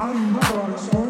I'm not